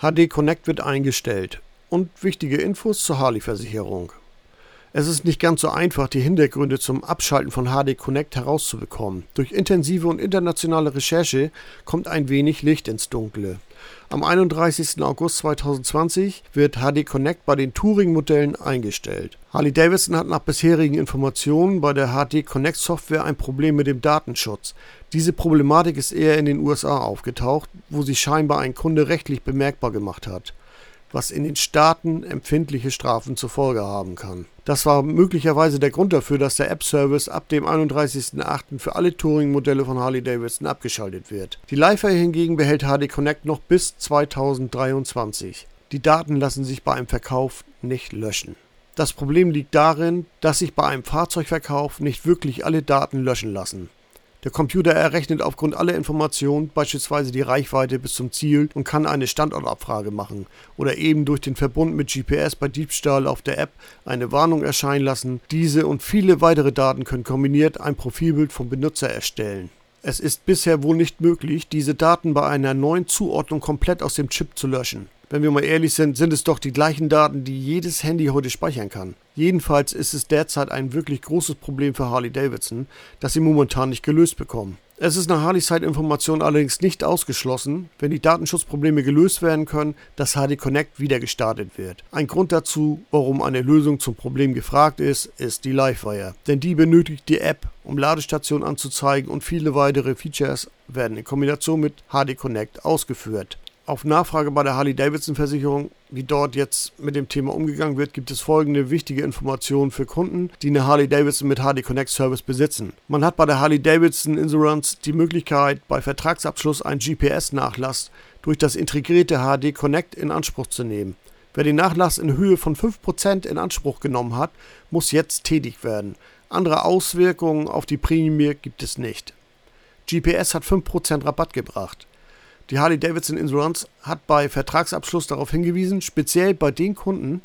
HD Connect wird eingestellt und wichtige Infos zur Harley-Versicherung. Es ist nicht ganz so einfach, die Hintergründe zum Abschalten von HD Connect herauszubekommen. Durch intensive und internationale Recherche kommt ein wenig Licht ins Dunkle. Am 31. August 2020 wird HD Connect bei den Touring-Modellen eingestellt. Harley Davidson hat nach bisherigen Informationen bei der HD Connect Software ein Problem mit dem Datenschutz. Diese Problematik ist eher in den USA aufgetaucht, wo sich scheinbar ein Kunde rechtlich bemerkbar gemacht hat was in den Staaten empfindliche Strafen zur Folge haben kann. Das war möglicherweise der Grund dafür, dass der App-Service ab dem 31.08. für alle Touring-Modelle von Harley-Davidson abgeschaltet wird. Die Leifer hingegen behält HD Connect noch bis 2023. Die Daten lassen sich bei einem Verkauf nicht löschen. Das Problem liegt darin, dass sich bei einem Fahrzeugverkauf nicht wirklich alle Daten löschen lassen. Der Computer errechnet aufgrund aller Informationen beispielsweise die Reichweite bis zum Ziel und kann eine Standortabfrage machen oder eben durch den Verbund mit GPS bei Diebstahl auf der App eine Warnung erscheinen lassen. Diese und viele weitere Daten können kombiniert ein Profilbild vom Benutzer erstellen. Es ist bisher wohl nicht möglich, diese Daten bei einer neuen Zuordnung komplett aus dem Chip zu löschen. Wenn wir mal ehrlich sind, sind es doch die gleichen Daten, die jedes Handy heute speichern kann. Jedenfalls ist es derzeit ein wirklich großes Problem für Harley Davidson, das sie momentan nicht gelöst bekommen. Es ist nach Harleys Zeitinformation allerdings nicht ausgeschlossen, wenn die Datenschutzprobleme gelöst werden können, dass HD Connect wieder gestartet wird. Ein Grund dazu, warum eine Lösung zum Problem gefragt ist, ist die Livewire. Denn die benötigt die App, um Ladestationen anzuzeigen und viele weitere Features werden in Kombination mit HD Connect ausgeführt. Auf Nachfrage bei der Harley-Davidson-Versicherung, wie dort jetzt mit dem Thema umgegangen wird, gibt es folgende wichtige Informationen für Kunden, die eine Harley-Davidson mit HD Connect Service besitzen. Man hat bei der Harley-Davidson Insurance die Möglichkeit, bei Vertragsabschluss einen GPS-Nachlass durch das integrierte HD Connect in Anspruch zu nehmen. Wer den Nachlass in Höhe von 5% in Anspruch genommen hat, muss jetzt tätig werden. Andere Auswirkungen auf die Prämie gibt es nicht. GPS hat 5% Rabatt gebracht. Die Harley-Davidson Insurance hat bei Vertragsabschluss darauf hingewiesen, speziell bei den Kunden,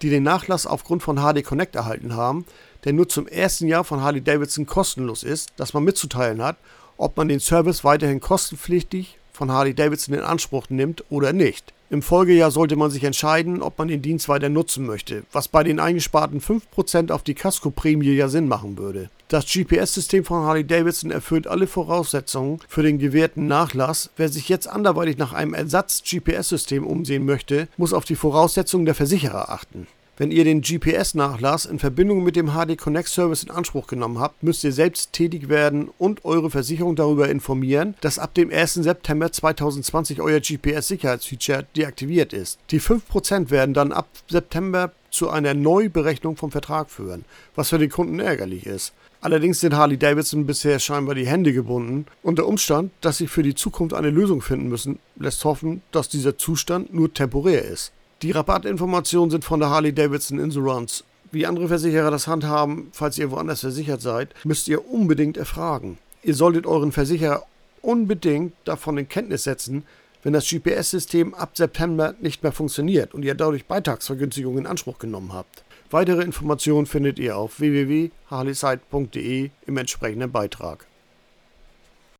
die den Nachlass aufgrund von HD Connect erhalten haben, der nur zum ersten Jahr von Harley-Davidson kostenlos ist, dass man mitzuteilen hat, ob man den Service weiterhin kostenpflichtig von Harley-Davidson in Anspruch nimmt oder nicht. Im Folgejahr sollte man sich entscheiden, ob man den Dienst weiter nutzen möchte, was bei den eingesparten 5% auf die Casco-Prämie ja Sinn machen würde. Das GPS-System von Harley-Davidson erfüllt alle Voraussetzungen für den gewährten Nachlass. Wer sich jetzt anderweitig nach einem Ersatz-GPS-System umsehen möchte, muss auf die Voraussetzungen der Versicherer achten. Wenn ihr den GPS-Nachlass in Verbindung mit dem HD Connect Service in Anspruch genommen habt, müsst ihr selbst tätig werden und eure Versicherung darüber informieren, dass ab dem 1. September 2020 euer GPS-Sicherheitsfeature deaktiviert ist. Die 5% werden dann ab September zu einer Neuberechnung vom Vertrag führen, was für den Kunden ärgerlich ist. Allerdings sind Harley Davidson bisher scheinbar die Hände gebunden und der Umstand, dass sie für die Zukunft eine Lösung finden müssen, lässt hoffen, dass dieser Zustand nur temporär ist. Die Rabattinformationen sind von der Harley Davidson Insurance. Wie andere Versicherer das handhaben, falls ihr woanders versichert seid, müsst ihr unbedingt erfragen. Ihr solltet euren Versicherer unbedingt davon in Kenntnis setzen, wenn das GPS-System ab September nicht mehr funktioniert und ihr dadurch Beitragsvergünstigungen in Anspruch genommen habt. Weitere Informationen findet ihr auf www.harleyside.de im entsprechenden Beitrag.